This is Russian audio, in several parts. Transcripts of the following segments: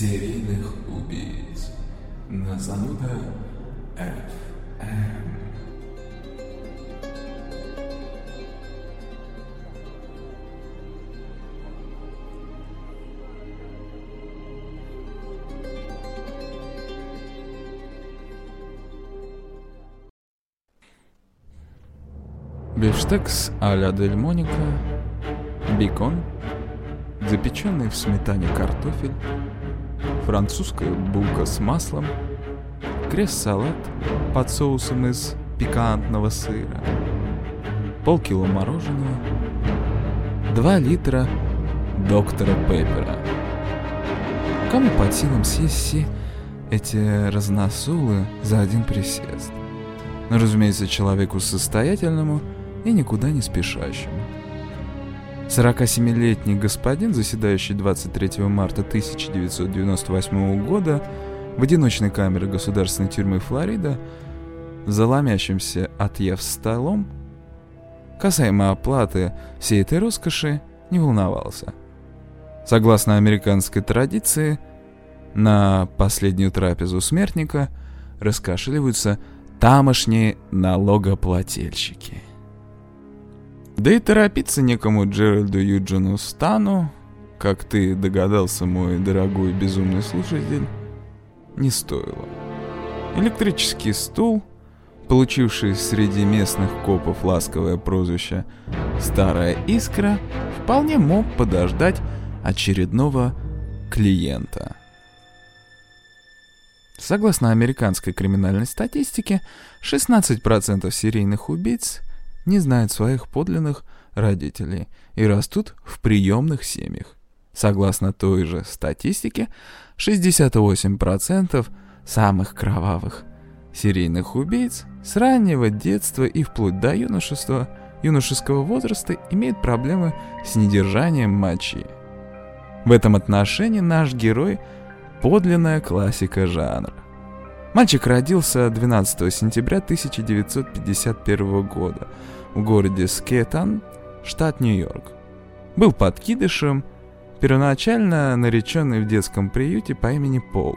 серийных убийц. На зануда FM. Бифштекс а-ля Дель Моника, бекон, запеченный в сметане картофель, французская булка с маслом, крест-салат под соусом из пикантного сыра, полкило мороженого, два литра доктора Пеппера. Кому под силам съесть все эти разносолы за один присест? Ну, разумеется, человеку состоятельному – и никуда не спешащему. 47-летний господин, заседающий 23 марта 1998 года в одиночной камере государственной тюрьмы Флорида, заломящимся отъев столом, касаемо оплаты всей этой роскоши, не волновался. Согласно американской традиции, на последнюю трапезу смертника раскашливаются тамошние налогоплательщики – да и торопиться некому Джеральду Юджину Стану, как ты догадался, мой дорогой безумный слушатель, не стоило. Электрический стул, получивший среди местных копов ласковое прозвище «Старая искра», вполне мог подождать очередного клиента. Согласно американской криминальной статистике, 16% серийных убийц не знают своих подлинных родителей и растут в приемных семьях. Согласно той же статистике, 68% самых кровавых серийных убийц с раннего детства и вплоть до юношества, юношеского возраста имеют проблемы с недержанием мочи. В этом отношении наш герой – подлинная классика жанра. Мальчик родился 12 сентября 1951 года в городе Скетан, штат Нью-Йорк. Был подкидышем, первоначально нареченный в детском приюте по имени Пол.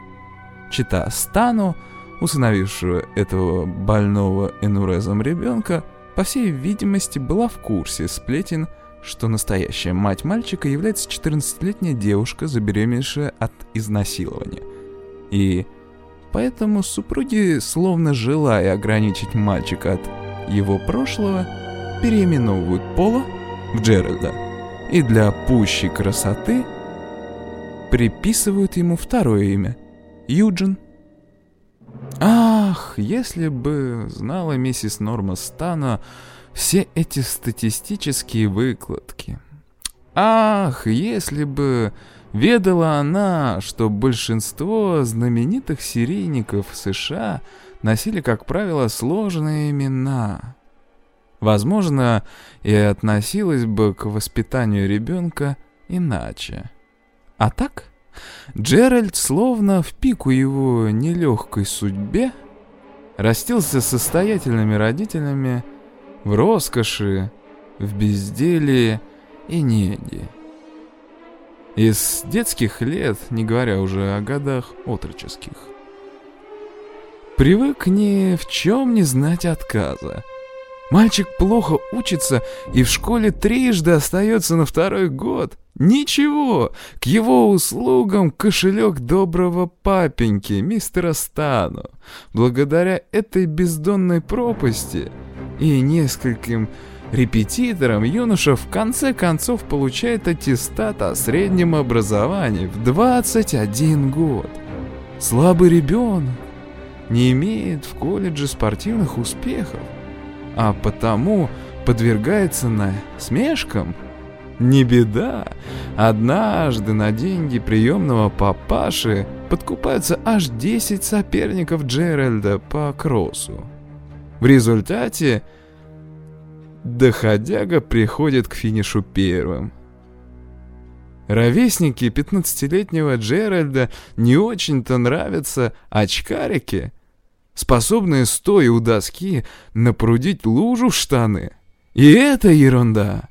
Чита Стану, усыновившего этого больного энурезом ребенка, по всей видимости, была в курсе сплетен, что настоящая мать мальчика является 14-летняя девушка, забеременевшая от изнасилования. И Поэтому супруги, словно желая ограничить мальчика от его прошлого, переименовывают Пола в Джеральда и для пущей красоты приписывают ему второе имя — Юджин. Ах, если бы знала миссис Норма Стана все эти статистические выкладки. Ах, если бы Ведала она, что большинство знаменитых серийников США носили, как правило, сложные имена. Возможно, и относилась бы к воспитанию ребенка иначе. А так, Джеральд, словно в пику его нелегкой судьбе, растился состоятельными родителями в роскоши, в безделии и неде. Из детских лет, не говоря уже о годах отроческих. Привык ни в чем не знать отказа. Мальчик плохо учится и в школе трижды остается на второй год. Ничего, к его услугам кошелек доброго папеньки, мистера Стану. Благодаря этой бездонной пропасти и нескольким Репетитором юноша в конце концов получает аттестат о среднем образовании в 21 год. Слабый ребенок не имеет в колледже спортивных успехов, а потому подвергается насмешкам. Не беда, однажды на деньги приемного папаши подкупаются аж 10 соперников Джеральда по кроссу. В результате доходяга приходит к финишу первым. Ровесники 15-летнего Джеральда не очень-то нравятся очкарики, способные стоя у доски напрудить лужу в штаны И это ерунда.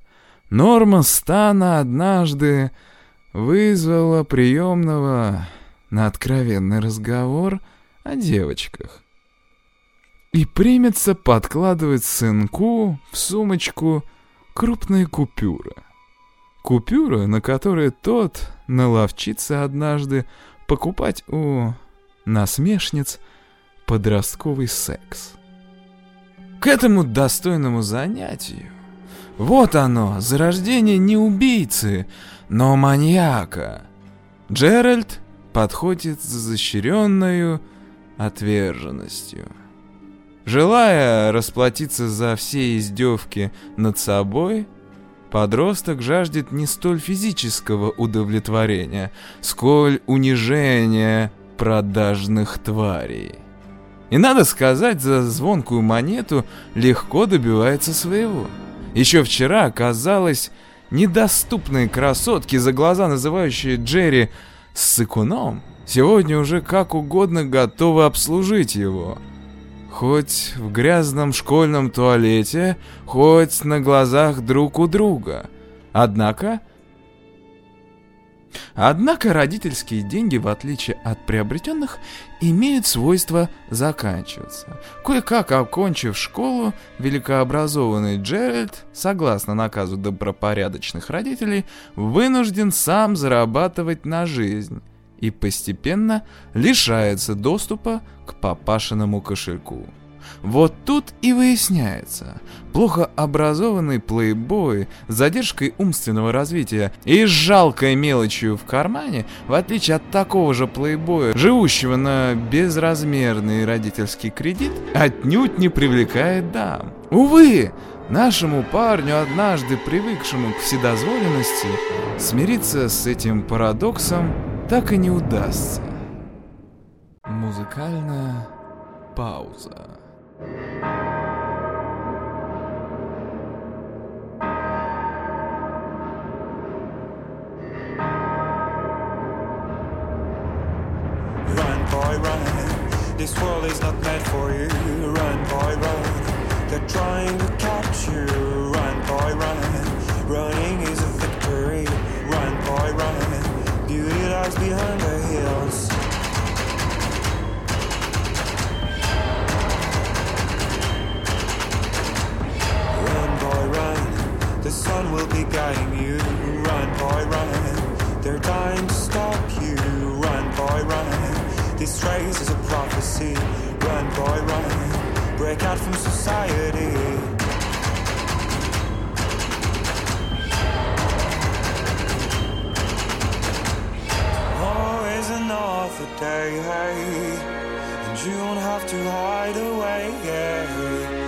Норма Стана однажды вызвала приемного на откровенный разговор о девочках. И примется подкладывать сынку в сумочку крупные купюры. Купюры, на которые тот наловчится однажды покупать у насмешниц подростковый секс. К этому достойному занятию вот оно, зарождение не убийцы, но маньяка. Джеральд подходит с защищенной отверженностью. Желая расплатиться за все издевки над собой, подросток жаждет не столь физического удовлетворения, сколь унижения продажных тварей. И надо сказать, за звонкую монету легко добивается своего. Еще вчера казалось недоступные красотки за глаза, называющие Джерри сыкуном, сегодня уже как угодно готовы обслужить его. Хоть в грязном школьном туалете, хоть на глазах друг у друга. Однако Однако родительские деньги, в отличие от приобретенных, имеют свойство заканчиваться. Кое-как окончив школу, великообразованный Джеральд, согласно наказу добропорядочных родителей, вынужден сам зарабатывать на жизнь и постепенно лишается доступа к папашиному кошельку. Вот тут и выясняется, плохо образованный плейбой с задержкой умственного развития и с жалкой мелочью в кармане, в отличие от такого же плейбоя, живущего на безразмерный родительский кредит, отнюдь не привлекает дам. Увы, нашему парню, однажды привыкшему к вседозволенности, смириться с этим парадоксом так и не удастся. Музыкальная пауза. Run, boy, run. This world is not meant for you. Run, boy, run. They're trying to catch you. Run, boy, run. Running is a victory. Lies behind the hills. Run, boy, run. The sun will be guiding you. Run, boy, run. They're dying to stop you. Run, boy, run. This race is a prophecy. Run, boy, run. Break out from society. Hey, and you don't have to hide away.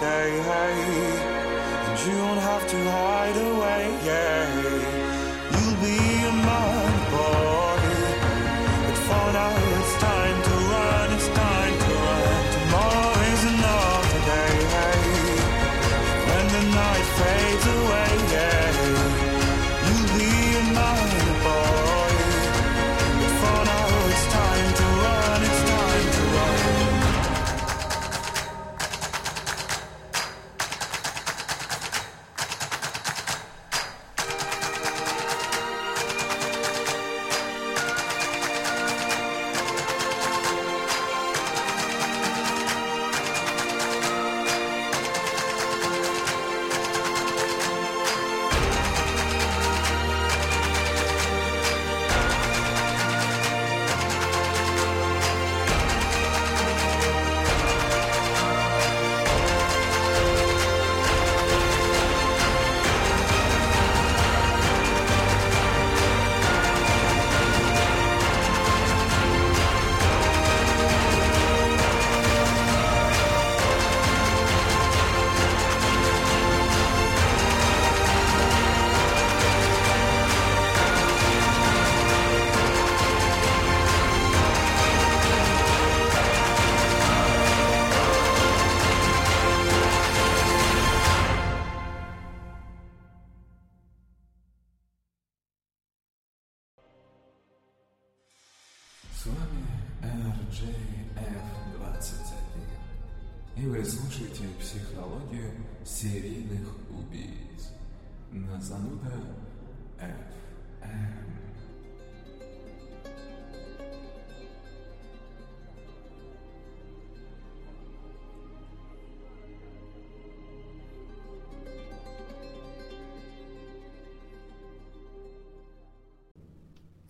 Day, and you don't have to hide away, yeah. You'll be RJF-21. И вы слушаете психологию серийных убийц на зануда FM.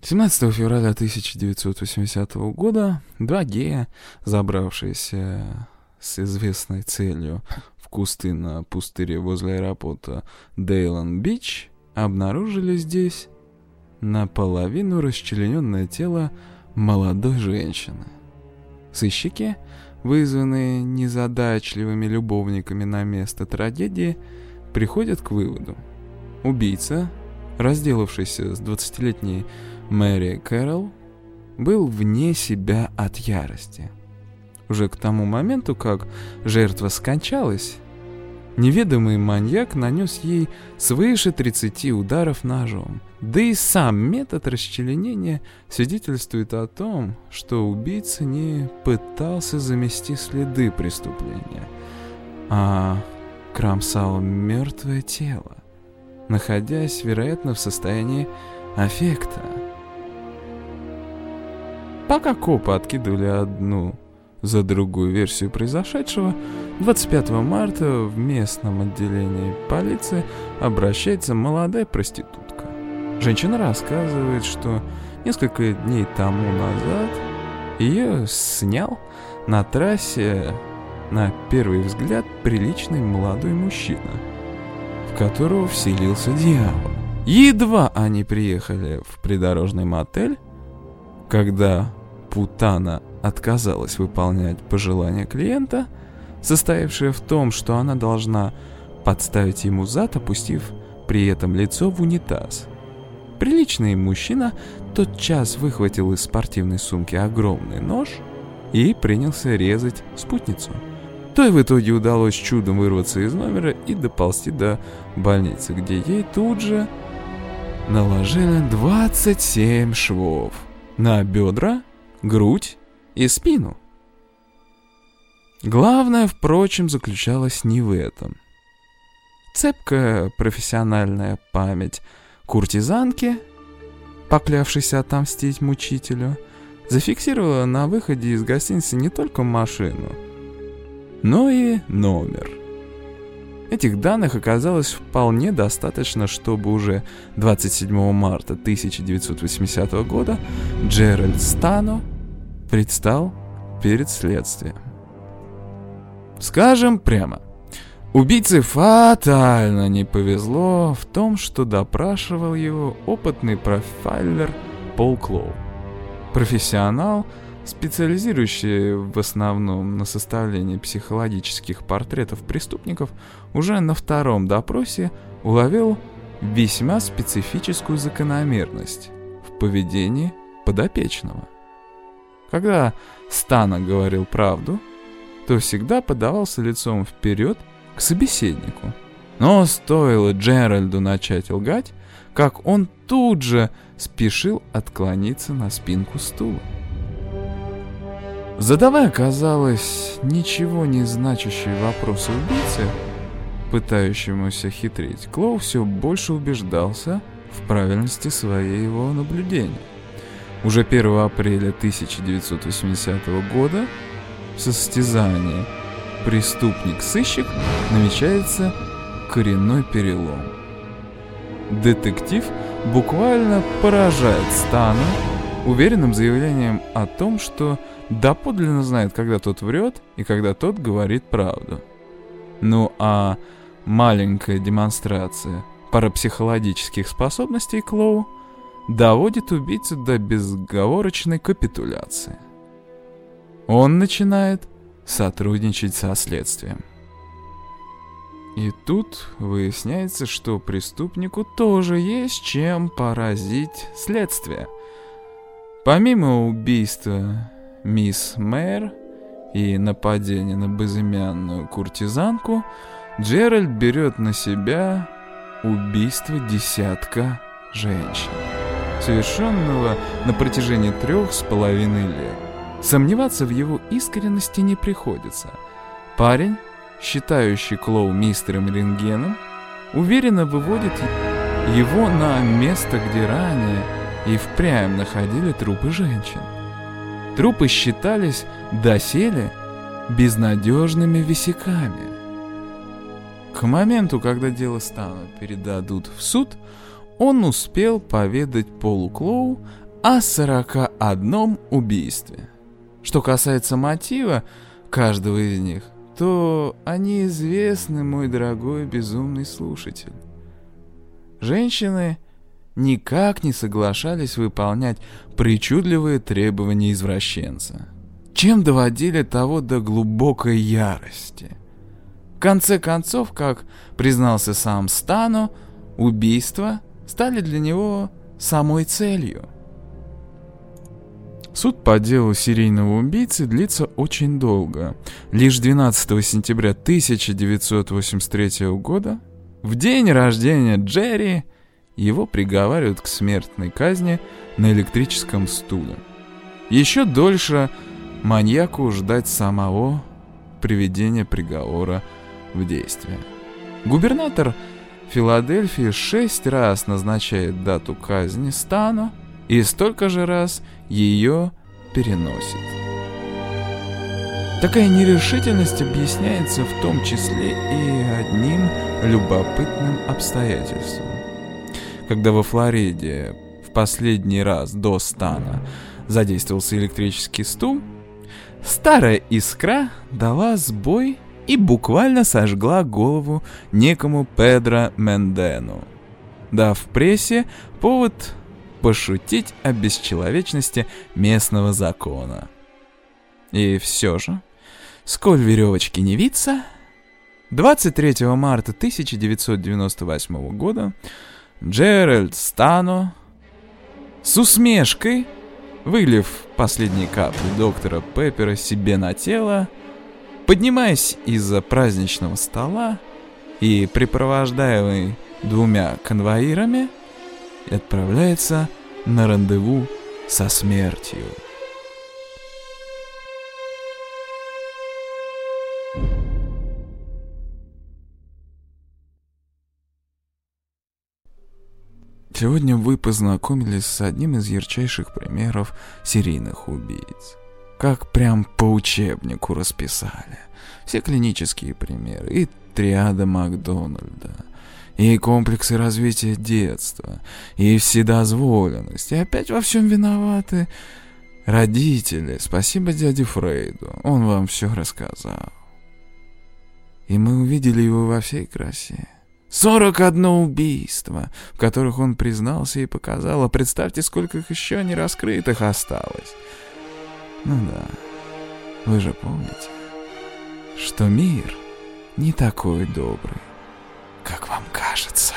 Семнадцатого февраля 1980 года два гея, забравшиеся с известной целью в кусты на пустыре возле аэропорта Дейлан-Бич, обнаружили здесь наполовину расчлененное тело молодой женщины. Сыщики, вызванные незадачливыми любовниками на место трагедии, приходят к выводу. Убийца, разделавшийся с 20-летней Мэри Кэрол, был вне себя от ярости. Уже к тому моменту, как жертва скончалась, неведомый маньяк нанес ей свыше 30 ударов ножом. Да и сам метод расчленения свидетельствует о том, что убийца не пытался замести следы преступления, а кромсал мертвое тело, находясь, вероятно, в состоянии аффекта. Пока копы откидывали одну за другую версию произошедшего, 25 марта в местном отделении полиции обращается молодая проститутка. Женщина рассказывает, что несколько дней тому назад ее снял на трассе на первый взгляд приличный молодой мужчина, в которого вселился дьявол. Едва они приехали в придорожный мотель, когда Путана отказалась выполнять пожелания клиента, состоявшее в том, что она должна подставить ему зад, опустив при этом лицо в унитаз. Приличный мужчина тотчас выхватил из спортивной сумки огромный нож и принялся резать спутницу. То и в итоге удалось чудом вырваться из номера и доползти до больницы, где ей тут же наложили 27 швов на бедра, грудь и спину. Главное, впрочем, заключалось не в этом. Цепкая профессиональная память куртизанки, поклявшейся отомстить мучителю, зафиксировала на выходе из гостиницы не только машину, но и номер. Этих данных оказалось вполне достаточно, чтобы уже 27 марта 1980 года Джеральд Стано предстал перед следствием. Скажем прямо, убийце фатально не повезло в том, что допрашивал его опытный профайлер Пол Клоу. Профессионал, специализирующий в основном на составлении психологических портретов преступников, уже на втором допросе уловил весьма специфическую закономерность в поведении подопечного. Когда Стана говорил правду, то всегда подавался лицом вперед к собеседнику. Но стоило Джеральду начать лгать, как он тут же спешил отклониться на спинку стула. Задавая, казалось, ничего не значащие вопросы убийце, пытающемуся хитрить, Клоу все больше убеждался в правильности своего наблюдения. Уже 1 апреля 1980 года в состязании «Преступник-сыщик» намечается коренной перелом. Детектив буквально поражает Стана уверенным заявлением о том, что доподлинно знает, когда тот врет и когда тот говорит правду. Ну а маленькая демонстрация парапсихологических способностей Клоу – доводит убийцу до безговорочной капитуляции. Он начинает сотрудничать со следствием. И тут выясняется, что преступнику тоже есть чем поразить следствие. Помимо убийства мисс Мэр и нападения на безымянную куртизанку, Джеральд берет на себя убийство десятка женщин. Совершенного на протяжении трех с половиной лет. Сомневаться в его искренности не приходится. Парень, считающий Клоу мистером Рентгеном, уверенно выводит его на место, где ранее и впрямь находили трупы женщин. Трупы считались доселе безнадежными висяками. К моменту, когда дело Стану передадут в суд, он успел поведать Полу Клоу о 41 убийстве. Что касается мотива каждого из них, то они известны, мой дорогой безумный слушатель. Женщины никак не соглашались выполнять причудливые требования извращенца, чем доводили того до глубокой ярости. В конце концов, как признался сам Стану, убийства стали для него самой целью. Суд по делу серийного убийцы длится очень долго. Лишь 12 сентября 1983 года, в день рождения Джерри, его приговаривают к смертной казни на электрическом стуле. Еще дольше маньяку ждать самого приведения приговора в действие. Губернатор Филадельфии шесть раз назначает дату казни Стану и столько же раз ее переносит. Такая нерешительность объясняется в том числе и одним любопытным обстоятельством. Когда во Флориде в последний раз до стана задействовался электрический стул, старая искра дала сбой и буквально сожгла голову некому Педро Мендену, дав прессе повод пошутить о бесчеловечности местного закона. И все же, сколь веревочки не виться, 23 марта 1998 года Джеральд Стано с усмешкой, вылив последние капли доктора Пеппера себе на тело, поднимаясь из-за праздничного стола и припровождаемый двумя конвоирами, отправляется на рандеву со смертью. Сегодня вы познакомились с одним из ярчайших примеров серийных убийц. Как прям по учебнику расписали. Все клинические примеры и триада Макдональда – и комплексы развития детства, и вседозволенность, и опять во всем виноваты родители. Спасибо дяде Фрейду, он вам все рассказал. И мы увидели его во всей красе. Сорок одно убийство, в которых он признался и показал, а представьте, сколько их еще не раскрытых осталось. Ну да, вы же помните, что мир не такой добрый как вам кажется.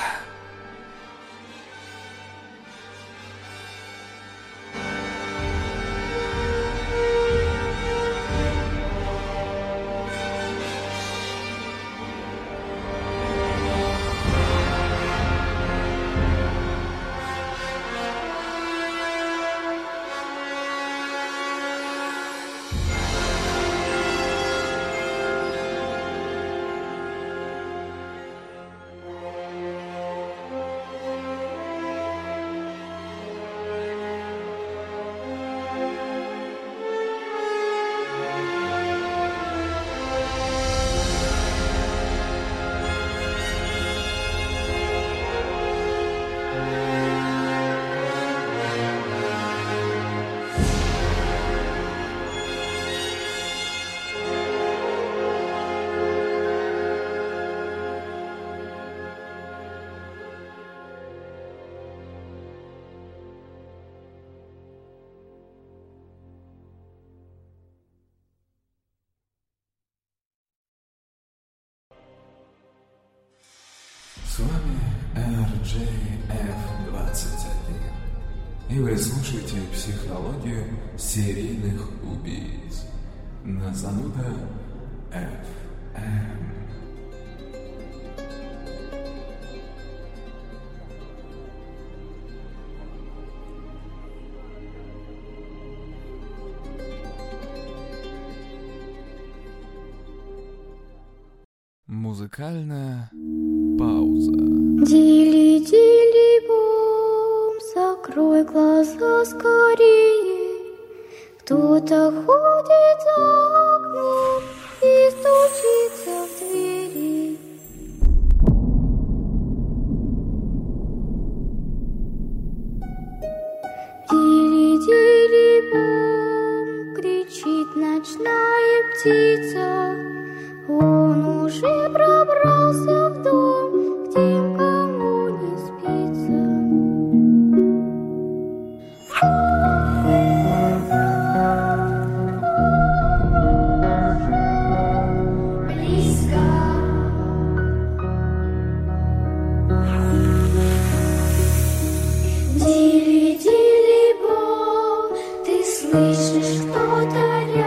JF21. И вы слушаете психологию серийных убийц на зануда FM. Музыкальная Кто-то слышишь, кто-то рядом